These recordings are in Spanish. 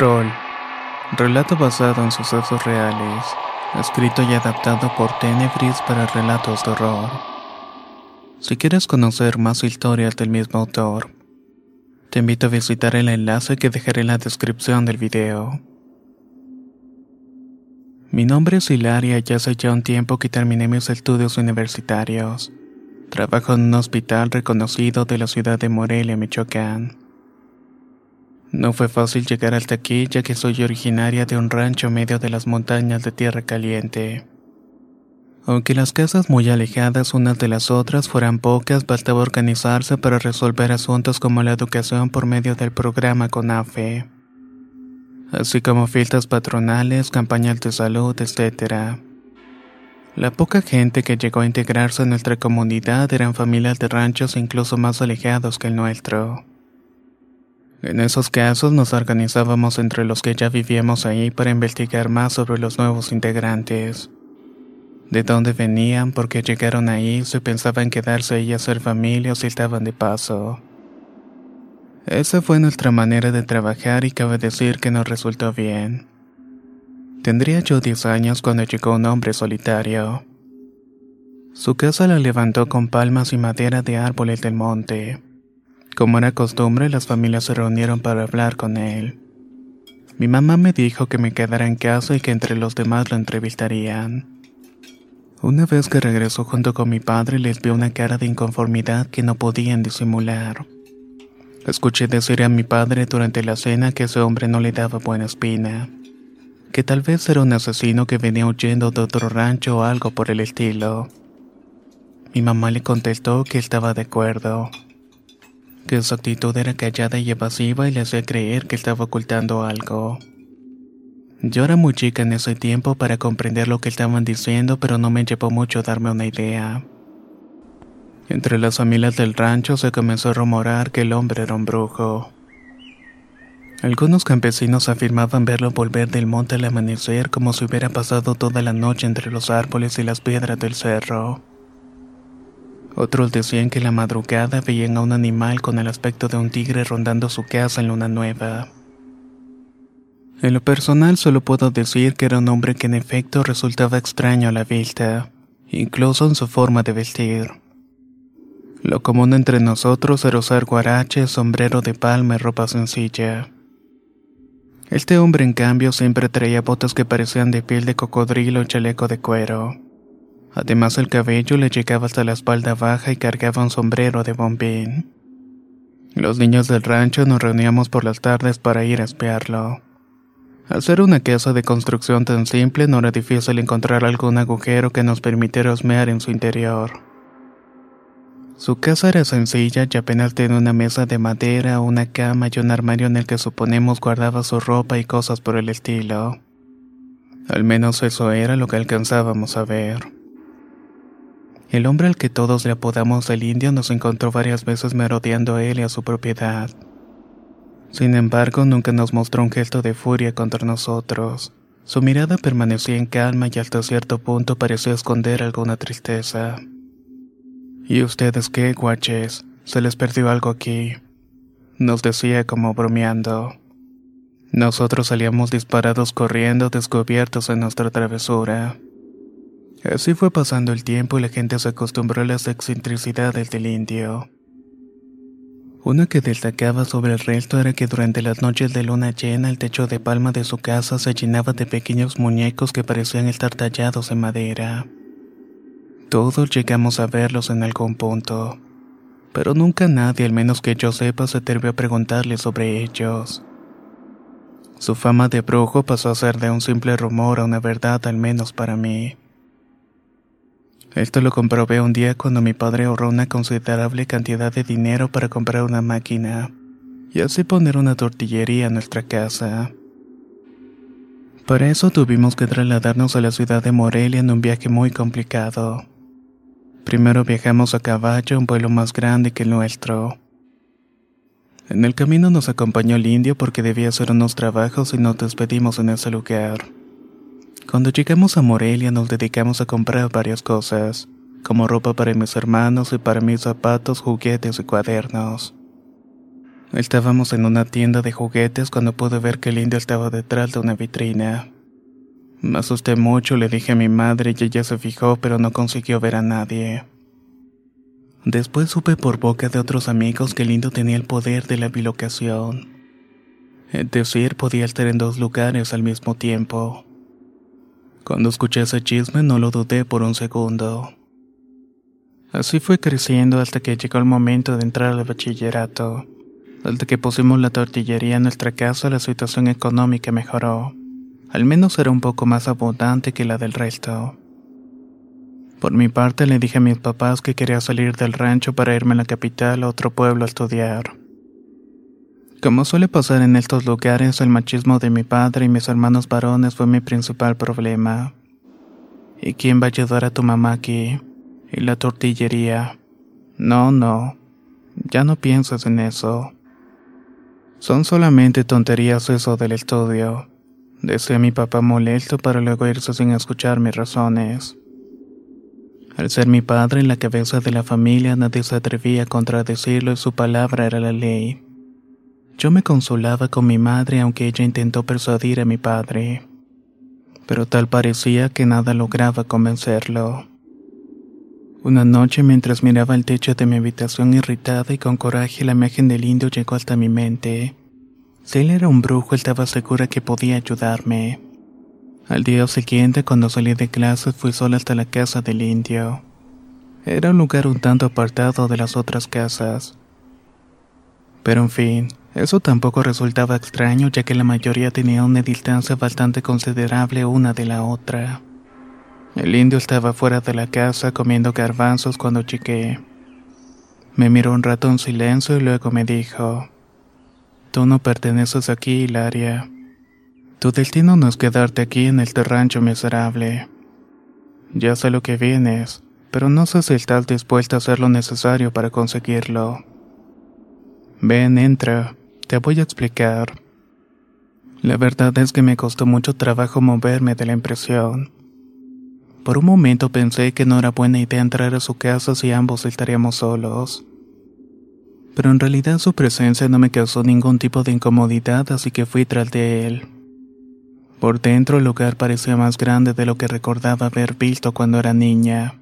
Troll. Relato basado en sucesos reales. Escrito y adaptado por Tenebris para relatos de horror. Si quieres conocer más historias del mismo autor, te invito a visitar el enlace que dejaré en la descripción del video. Mi nombre es Hilaria y hace ya un tiempo que terminé mis estudios universitarios. Trabajo en un hospital reconocido de la ciudad de Morelia, Michoacán. No fue fácil llegar hasta aquí ya que soy originaria de un rancho medio de las montañas de tierra caliente. Aunque las casas muy alejadas unas de las otras fueran pocas, bastaba organizarse para resolver asuntos como la educación por medio del programa CONAFE, así como fiestas patronales, campañas de salud, etc. La poca gente que llegó a integrarse en nuestra comunidad eran familias de ranchos incluso más alejados que el nuestro. En esos casos nos organizábamos entre los que ya vivíamos ahí para investigar más sobre los nuevos integrantes. De dónde venían, por qué llegaron ahí, si pensaban quedarse ahí a hacer familia o si estaban de paso. Esa fue nuestra manera de trabajar y cabe decir que nos resultó bien. Tendría yo 10 años cuando llegó un hombre solitario. Su casa la levantó con palmas y madera de árboles del monte. Como era costumbre, las familias se reunieron para hablar con él. Mi mamá me dijo que me quedara en casa y que entre los demás lo entrevistarían. Una vez que regresó junto con mi padre, les vi una cara de inconformidad que no podían disimular. Escuché decir a mi padre durante la cena que ese hombre no le daba buena espina, que tal vez era un asesino que venía huyendo de otro rancho o algo por el estilo. Mi mamá le contestó que estaba de acuerdo que su actitud era callada y evasiva y le hacía creer que estaba ocultando algo. Yo era muy chica en ese tiempo para comprender lo que estaban diciendo, pero no me llevó mucho darme una idea. Entre las familias del rancho se comenzó a rumorar que el hombre era un brujo. Algunos campesinos afirmaban verlo volver del monte al amanecer como si hubiera pasado toda la noche entre los árboles y las piedras del cerro. Otros decían que la madrugada veían a un animal con el aspecto de un tigre rondando su casa en luna nueva. En lo personal solo puedo decir que era un hombre que en efecto resultaba extraño a la vista, incluso en su forma de vestir. Lo común entre nosotros era usar guarache, sombrero de palma y ropa sencilla. Este hombre en cambio siempre traía botas que parecían de piel de cocodrilo y chaleco de cuero. Además el cabello le llegaba hasta la espalda baja y cargaba un sombrero de bombín. Los niños del rancho nos reuníamos por las tardes para ir a espiarlo. Al ser una casa de construcción tan simple no era difícil encontrar algún agujero que nos permitiera osmear en su interior. Su casa era sencilla y apenas tenía una mesa de madera, una cama y un armario en el que suponemos guardaba su ropa y cosas por el estilo. Al menos eso era lo que alcanzábamos a ver. El hombre al que todos le apodamos el indio nos encontró varias veces merodeando a él y a su propiedad. Sin embargo, nunca nos mostró un gesto de furia contra nosotros. Su mirada permanecía en calma y hasta cierto punto parecía esconder alguna tristeza. ¿Y ustedes qué, guaches? ¿Se les perdió algo aquí? Nos decía como bromeando. Nosotros salíamos disparados corriendo descubiertos en nuestra travesura. Así fue pasando el tiempo y la gente se acostumbró a las excentricidades del indio. Una que destacaba sobre el resto era que durante las noches de luna llena el techo de palma de su casa se llenaba de pequeños muñecos que parecían estar tallados en madera. Todos llegamos a verlos en algún punto, pero nunca nadie, al menos que yo sepa, se atrevió a preguntarle sobre ellos. Su fama de brujo pasó a ser de un simple rumor a una verdad, al menos para mí. Esto lo comprobé un día cuando mi padre ahorró una considerable cantidad de dinero para comprar una máquina y así poner una tortillería en nuestra casa. Para eso tuvimos que trasladarnos a la ciudad de Morelia en un viaje muy complicado. Primero viajamos a caballo, un vuelo más grande que el nuestro. En el camino nos acompañó el indio porque debía hacer unos trabajos y nos despedimos en ese lugar. Cuando llegamos a Morelia nos dedicamos a comprar varias cosas, como ropa para mis hermanos y para mis zapatos, juguetes y cuadernos. Estábamos en una tienda de juguetes cuando pude ver que el indio estaba detrás de una vitrina. Me asusté mucho, le dije a mi madre y ella se fijó pero no consiguió ver a nadie. Después supe por boca de otros amigos que el indio tenía el poder de la bilocación. Es decir, podía estar en dos lugares al mismo tiempo. Cuando escuché ese chisme no lo dudé por un segundo. Así fue creciendo hasta que llegó el momento de entrar al bachillerato. Desde que pusimos la tortillería en nuestra casa, la situación económica mejoró. Al menos era un poco más abundante que la del resto. Por mi parte le dije a mis papás que quería salir del rancho para irme a la capital a otro pueblo a estudiar. Como suele pasar en estos lugares, el machismo de mi padre y mis hermanos varones fue mi principal problema. ¿Y quién va a ayudar a tu mamá aquí? ¿Y la tortillería? No, no. Ya no piensas en eso. Son solamente tonterías eso del estudio. Decía mi papá molesto para luego irse sin escuchar mis razones. Al ser mi padre en la cabeza de la familia, nadie se atrevía a contradecirlo y su palabra era la ley. Yo me consolaba con mi madre aunque ella intentó persuadir a mi padre, pero tal parecía que nada lograba convencerlo. Una noche mientras miraba el techo de mi habitación irritada y con coraje la imagen del indio llegó hasta mi mente. Si él era un brujo estaba segura que podía ayudarme. Al día siguiente cuando salí de clases fui sola hasta la casa del indio. Era un lugar un tanto apartado de las otras casas. Pero en fin, eso tampoco resultaba extraño ya que la mayoría tenía una distancia bastante considerable una de la otra. El indio estaba fuera de la casa comiendo garbanzos cuando llegué. Me miró un rato en silencio y luego me dijo, Tú no perteneces aquí, Hilaria. Tu destino no es quedarte aquí en este rancho miserable. Ya sé lo que vienes, pero no sé si estás dispuesta a hacer lo necesario para conseguirlo. Ven, entra. Te voy a explicar. La verdad es que me costó mucho trabajo moverme de la impresión. Por un momento pensé que no era buena idea entrar a su casa si ambos estaríamos solos. Pero en realidad su presencia no me causó ningún tipo de incomodidad, así que fui tras de él. Por dentro el lugar parecía más grande de lo que recordaba haber visto cuando era niña.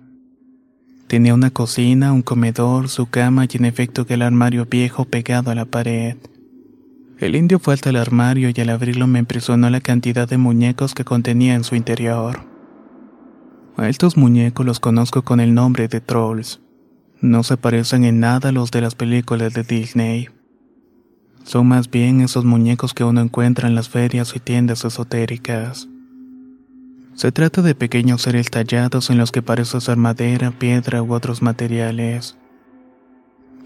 Tenía una cocina, un comedor, su cama y en efecto que el armario viejo pegado a la pared. El indio fue hasta el armario y al abrirlo me impresionó la cantidad de muñecos que contenía en su interior. A estos muñecos los conozco con el nombre de trolls. No se parecen en nada a los de las películas de Disney. Son más bien esos muñecos que uno encuentra en las ferias y tiendas esotéricas. Se trata de pequeños seres tallados en los que parece ser madera, piedra u otros materiales.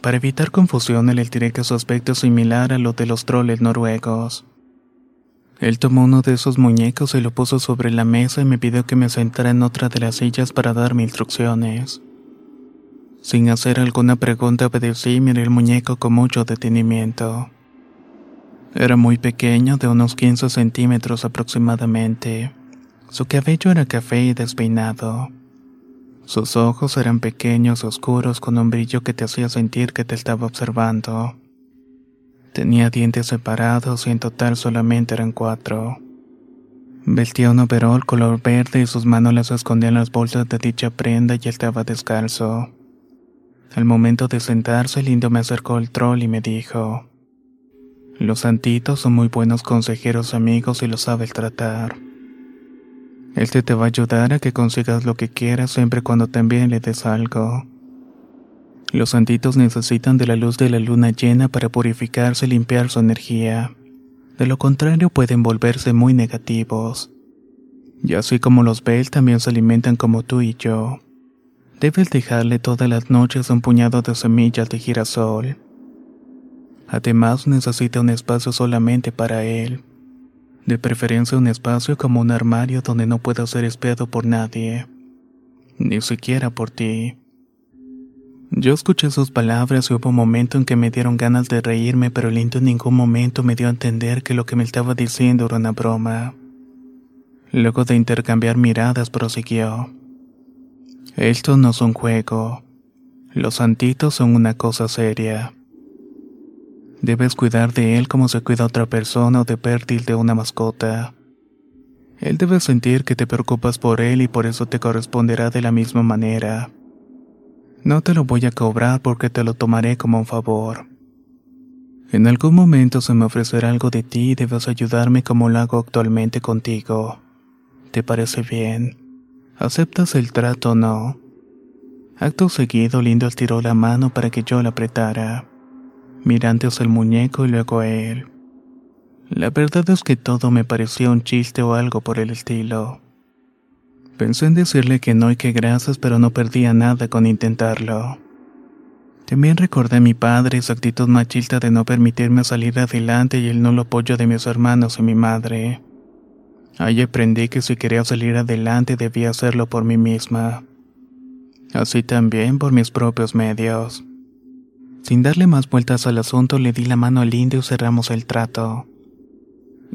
Para evitar confusión, le diré que su aspecto es similar a lo de los troles noruegos. Él tomó uno de esos muñecos y lo puso sobre la mesa y me pidió que me sentara en otra de las sillas para darme instrucciones. Sin hacer alguna pregunta obedecí y miré el muñeco con mucho detenimiento. Era muy pequeño, de unos 15 centímetros aproximadamente. Su cabello era café y despeinado. Sus ojos eran pequeños, oscuros, con un brillo que te hacía sentir que te estaba observando. Tenía dientes separados y en total solamente eran cuatro. Vestía un overol color verde y sus manos las escondían las bolsas de dicha prenda y estaba descalzo. Al momento de sentarse, el indio me acercó el troll y me dijo: Los santitos son muy buenos consejeros amigos y lo saben tratar. Este te va a ayudar a que consigas lo que quieras siempre cuando también le des algo. Los santitos necesitan de la luz de la luna llena para purificarse y limpiar su energía. De lo contrario pueden volverse muy negativos. Y así como los Bel también se alimentan como tú y yo. Debes dejarle todas las noches un puñado de semillas de girasol. Además necesita un espacio solamente para él. De preferencia un espacio como un armario donde no pueda ser espiado por nadie. Ni siquiera por ti. Yo escuché sus palabras y hubo un momento en que me dieron ganas de reírme, pero el indio en ningún momento me dio a entender que lo que me estaba diciendo era una broma. Luego de intercambiar miradas prosiguió. Esto no es un juego. Los santitos son una cosa seria. Debes cuidar de él como se cuida otra persona o de pértil de una mascota. Él debe sentir que te preocupas por él y por eso te corresponderá de la misma manera. No te lo voy a cobrar porque te lo tomaré como un favor. En algún momento se me ofrecerá algo de ti y debes ayudarme como lo hago actualmente contigo. ¿Te parece bien? ¿Aceptas el trato o no? Acto seguido, Lindo estiró la mano para que yo la apretara, mirando hacia el muñeco y luego a él. La verdad es que todo me parecía un chiste o algo por el estilo. Pensé en decirle que no y que gracias, pero no perdía nada con intentarlo. También recordé a mi padre y su actitud machista de no permitirme salir adelante y el nulo apoyo de mis hermanos y mi madre. Ahí aprendí que si quería salir adelante debía hacerlo por mí misma. Así también por mis propios medios. Sin darle más vueltas al asunto, le di la mano al indio y cerramos el trato.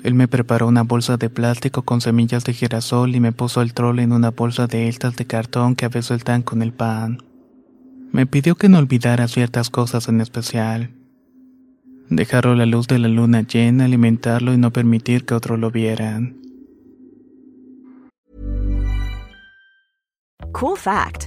Él me preparó una bolsa de plástico con semillas de girasol y me puso el troll en una bolsa de estas de cartón que a veces sueltan con el pan. Me pidió que no olvidara ciertas cosas en especial. Dejarlo la luz de la luna llena, alimentarlo y no permitir que otros lo vieran. Cool fact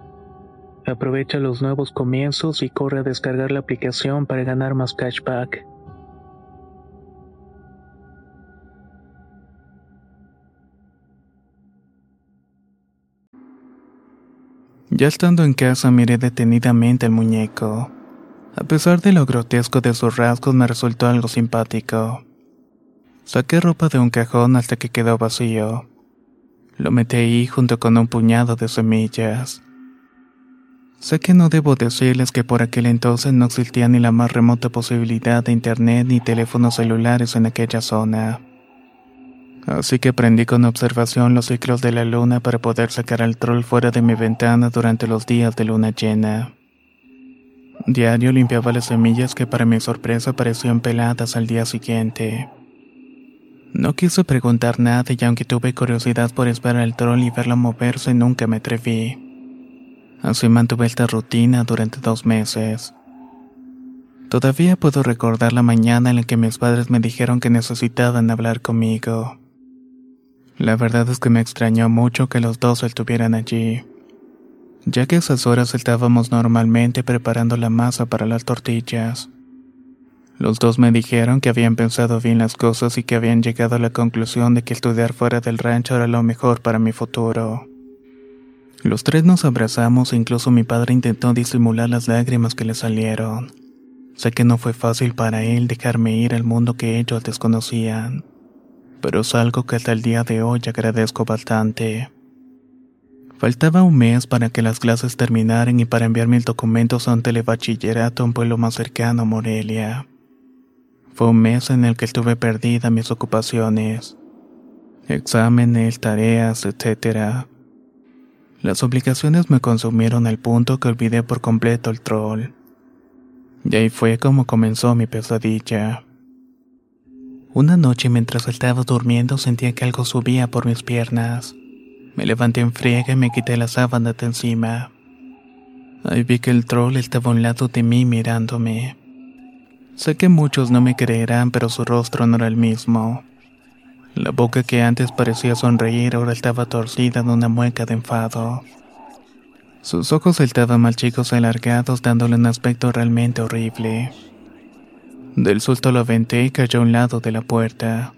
Aprovecha los nuevos comienzos y corre a descargar la aplicación para ganar más cashback. Ya estando en casa miré detenidamente al muñeco. A pesar de lo grotesco de sus rasgos me resultó algo simpático. Saqué ropa de un cajón hasta que quedó vacío. Lo metí ahí junto con un puñado de semillas. Sé que no debo decirles que por aquel entonces no existía ni la más remota posibilidad de internet ni teléfonos celulares en aquella zona. Así que prendí con observación los ciclos de la luna para poder sacar al troll fuera de mi ventana durante los días de luna llena. Diario limpiaba las semillas que para mi sorpresa parecían peladas al día siguiente. No quise preguntar nada y aunque tuve curiosidad por esperar al troll y verlo moverse, nunca me atreví. Así mantuve esta rutina durante dos meses. Todavía puedo recordar la mañana en la que mis padres me dijeron que necesitaban hablar conmigo. La verdad es que me extrañó mucho que los dos estuvieran allí, ya que a esas horas estábamos normalmente preparando la masa para las tortillas. Los dos me dijeron que habían pensado bien las cosas y que habían llegado a la conclusión de que estudiar fuera del rancho era lo mejor para mi futuro. Los tres nos abrazamos e incluso mi padre intentó disimular las lágrimas que le salieron. Sé que no fue fácil para él dejarme ir al mundo que ellos desconocían pero es algo que hasta el día de hoy agradezco bastante. Faltaba un mes para que las clases terminaran y para enviar mis documentos a un telebachillerato a un pueblo más cercano a Morelia. Fue un mes en el que estuve perdida mis ocupaciones, exámenes, tareas, etc. Las obligaciones me consumieron al punto que olvidé por completo el troll. Y ahí fue como comenzó mi pesadilla. Una noche mientras estaba durmiendo sentía que algo subía por mis piernas. Me levanté en friega y me quité la sábana de encima. Ahí vi que el troll estaba a un lado de mí mirándome. Sé que muchos no me creerán, pero su rostro no era el mismo. La boca que antes parecía sonreír ahora estaba torcida en una mueca de enfado. Sus ojos estaban mal chicos alargados dándole un aspecto realmente horrible. Del susto lo aventé y cayó a un lado de la puerta.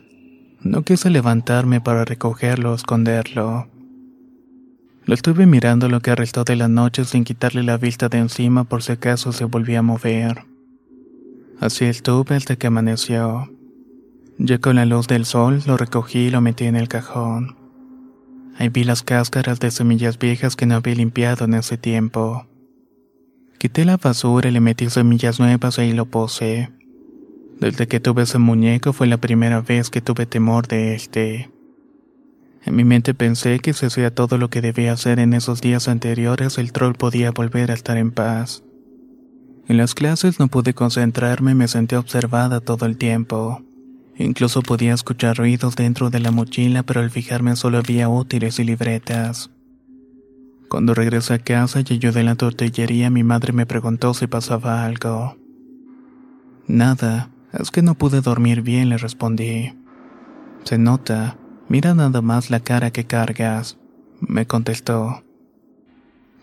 No quise levantarme para recogerlo o esconderlo. Lo estuve mirando lo que restó de la noche sin quitarle la vista de encima por si acaso se volvía a mover. Así estuve hasta que amaneció. Ya con la luz del sol lo recogí y lo metí en el cajón. Ahí vi las cáscaras de semillas viejas que no había limpiado en ese tiempo. Quité la basura y le metí semillas nuevas y ahí lo puse. Desde que tuve ese muñeco fue la primera vez que tuve temor de este. En mi mente pensé que si hacía todo lo que debía hacer en esos días anteriores, el troll podía volver a estar en paz. En las clases no pude concentrarme y me sentí observada todo el tiempo. Incluso podía escuchar ruidos dentro de la mochila, pero al fijarme solo había útiles y libretas. Cuando regresé a casa y ayudé en la tortillería, mi madre me preguntó si pasaba algo. Nada, es que no pude dormir bien, le respondí. Se nota. Mira nada más la cara que cargas, me contestó.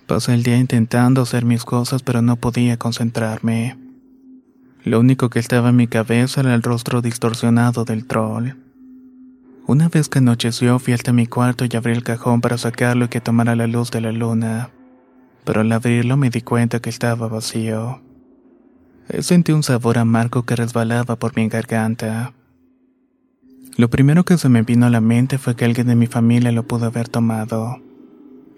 Pasé el día intentando hacer mis cosas, pero no podía concentrarme. Lo único que estaba en mi cabeza era el rostro distorsionado del troll. Una vez que anocheció, fui hasta mi cuarto y abrí el cajón para sacarlo y que tomara la luz de la luna. Pero al abrirlo me di cuenta que estaba vacío. Sentí un sabor amargo que resbalaba por mi garganta. Lo primero que se me vino a la mente fue que alguien de mi familia lo pudo haber tomado.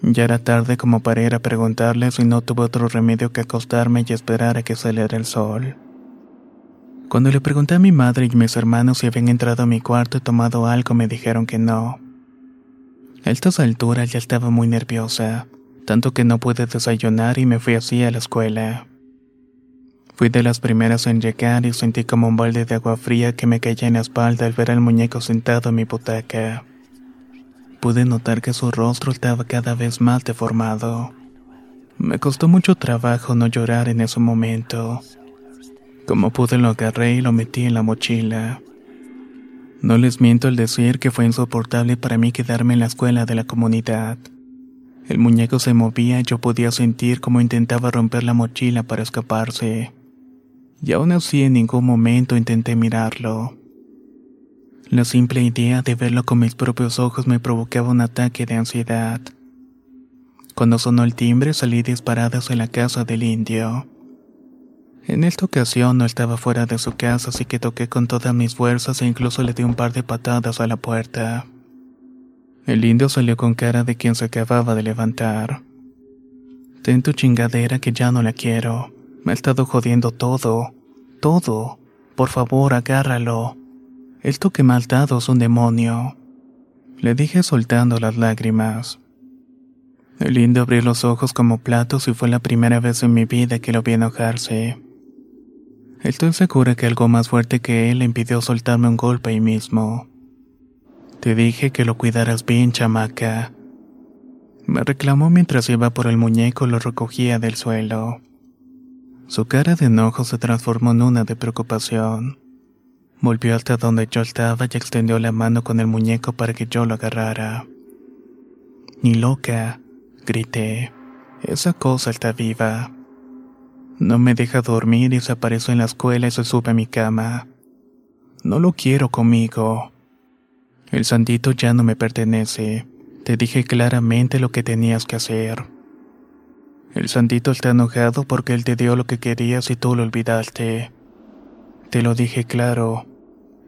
Ya era tarde como para ir a preguntarle si no tuve otro remedio que acostarme y esperar a que saliera el sol. Cuando le pregunté a mi madre y mis hermanos si habían entrado a mi cuarto y tomado algo, me dijeron que no. A estas alturas ya estaba muy nerviosa, tanto que no pude desayunar y me fui así a la escuela. Fui de las primeras en llegar y sentí como un balde de agua fría que me caía en la espalda al ver al muñeco sentado en mi butaca. Pude notar que su rostro estaba cada vez más deformado. Me costó mucho trabajo no llorar en ese momento. Como pude lo agarré y lo metí en la mochila. No les miento al decir que fue insoportable para mí quedarme en la escuela de la comunidad. El muñeco se movía y yo podía sentir cómo intentaba romper la mochila para escaparse y aún así en ningún momento intenté mirarlo. La simple idea de verlo con mis propios ojos me provocaba un ataque de ansiedad. Cuando sonó el timbre salí disparada hacia la casa del indio. En esta ocasión no estaba fuera de su casa, así que toqué con todas mis fuerzas e incluso le di un par de patadas a la puerta. El indio salió con cara de quien se acababa de levantar. Ten tu chingadera que ya no la quiero. Me ha estado jodiendo todo. Todo. Por favor, agárralo. El toque mal dado es un demonio. Le dije soltando las lágrimas. El indio abrió los ojos como platos y fue la primera vez en mi vida que lo vi enojarse. Estoy segura que algo más fuerte que él impidió soltarme un golpe ahí mismo. Te dije que lo cuidaras bien, chamaca. Me reclamó mientras iba por el muñeco lo recogía del suelo. Su cara de enojo se transformó en una de preocupación. Volvió hasta donde yo estaba y extendió la mano con el muñeco para que yo lo agarrara. Ni loca, grité. Esa cosa está viva. No me deja dormir y se aparece en la escuela y se sube a mi cama. No lo quiero conmigo. El santito ya no me pertenece. Te dije claramente lo que tenías que hacer. El santito está enojado porque él te dio lo que querías y tú lo olvidaste. Te lo dije claro.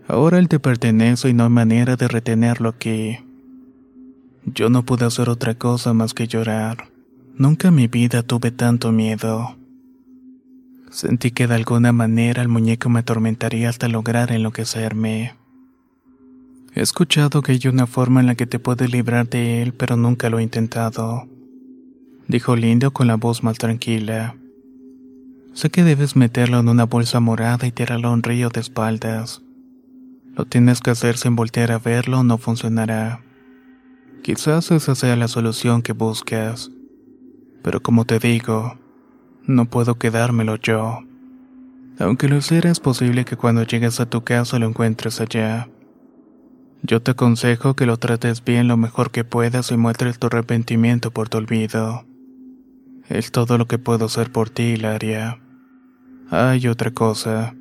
Ahora él te pertenece y no hay manera de retenerlo aquí. Yo no pude hacer otra cosa más que llorar. Nunca en mi vida tuve tanto miedo. Sentí que de alguna manera el muñeco me atormentaría hasta lograr enloquecerme. He escuchado que hay una forma en la que te puedes librar de él, pero nunca lo he intentado. Dijo Lindo con la voz más tranquila. Sé que debes meterlo en una bolsa morada y tirarlo a un río de espaldas. Lo tienes que hacer sin voltear a verlo, no funcionará. Quizás esa sea la solución que buscas. Pero como te digo, no puedo quedármelo yo. Aunque lo hiciera, es posible que cuando llegues a tu casa lo encuentres allá. Yo te aconsejo que lo trates bien lo mejor que puedas y muestres tu arrepentimiento por tu olvido. Es todo lo que puedo hacer por ti, Hilaria. Hay otra cosa.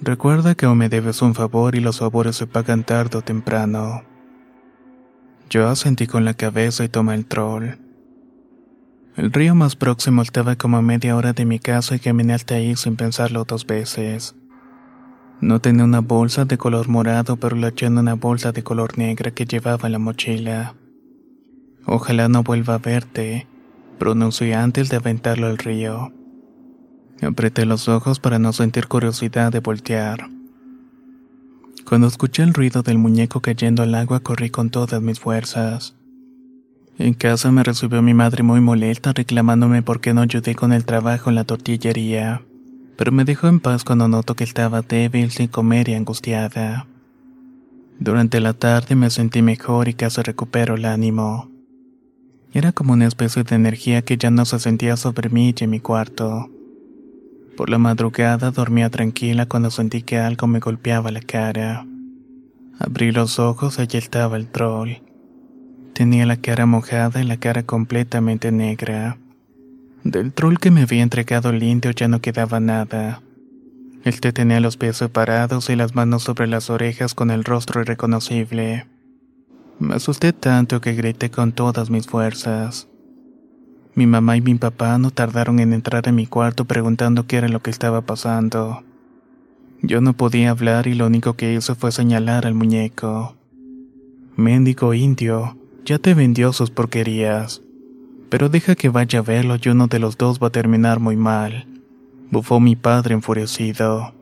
Recuerda que aún me debes un favor y los favores se pagan tarde o temprano. Yo asentí con la cabeza y tomé el troll. El río más próximo estaba como a media hora de mi casa y caminé hasta ahí sin pensarlo dos veces. No tenía una bolsa de color morado, pero la eché en una bolsa de color negra que llevaba en la mochila. Ojalá no vuelva a verte, pronuncié antes de aventarlo al río. Apreté los ojos para no sentir curiosidad de voltear. Cuando escuché el ruido del muñeco cayendo al agua, corrí con todas mis fuerzas. En casa me recibió mi madre muy molesta reclamándome por qué no ayudé con el trabajo en la tortillería, pero me dejó en paz cuando notó que estaba débil, sin comer y angustiada. Durante la tarde me sentí mejor y casi recupero el ánimo. Era como una especie de energía que ya no se sentía sobre mí y en mi cuarto. Por la madrugada dormía tranquila cuando sentí que algo me golpeaba la cara. Abrí los ojos y allí estaba el troll. Tenía la cara mojada y la cara completamente negra. Del troll que me había entregado el indio ya no quedaba nada. Él te tenía los pies separados y las manos sobre las orejas con el rostro irreconocible. Me asusté tanto que grité con todas mis fuerzas. Mi mamá y mi papá no tardaron en entrar en mi cuarto preguntando qué era lo que estaba pasando. Yo no podía hablar y lo único que hice fue señalar al muñeco. Méndigo indio, ya te vendió sus porquerías. Pero deja que vaya a verlo y uno de los dos va a terminar muy mal. Bufó mi padre enfurecido.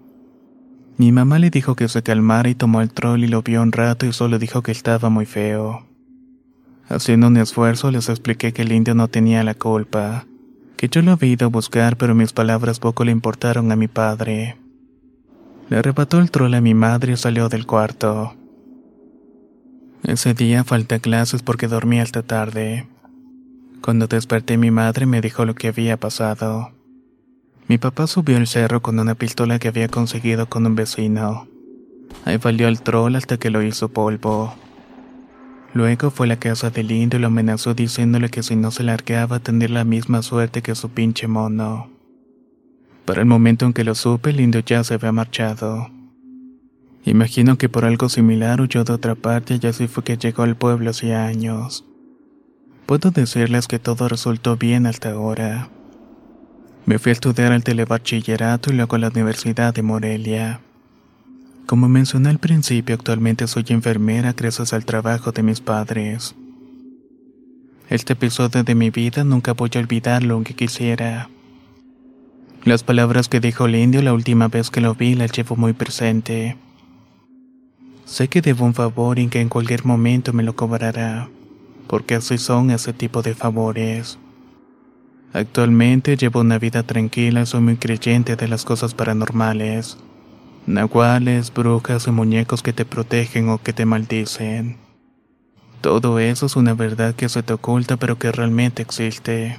Mi mamá le dijo que se calmara y tomó el troll y lo vio un rato y solo dijo que estaba muy feo. Haciendo un esfuerzo les expliqué que el indio no tenía la culpa, que yo lo había ido a buscar pero mis palabras poco le importaron a mi padre. Le arrebató el troll a mi madre y salió del cuarto. Ese día falté a clases porque dormí hasta tarde. Cuando desperté mi madre me dijo lo que había pasado. Mi papá subió el cerro con una pistola que había conseguido con un vecino. Ahí valió el troll hasta que lo hizo polvo. Luego fue a la casa del indio y lo amenazó diciéndole que si no se largaba tendría la misma suerte que su pinche mono. Para el momento en que lo supe, el indio ya se había marchado. Imagino que por algo similar huyó de otra parte y así fue que llegó al pueblo hace años. Puedo decirles que todo resultó bien hasta ahora. Me fui a estudiar al telebachillerato y luego a la Universidad de Morelia. Como mencioné al principio, actualmente soy enfermera gracias al trabajo de mis padres. Este episodio de mi vida nunca voy a olvidarlo aunque quisiera. Las palabras que dijo el indio la última vez que lo vi las llevo muy presente. Sé que debo un favor y que en cualquier momento me lo cobrará, porque así son ese tipo de favores. Actualmente llevo una vida tranquila y soy muy creyente de las cosas paranormales. Nahuales, brujas y muñecos que te protegen o que te maldicen. Todo eso es una verdad que se te oculta pero que realmente existe.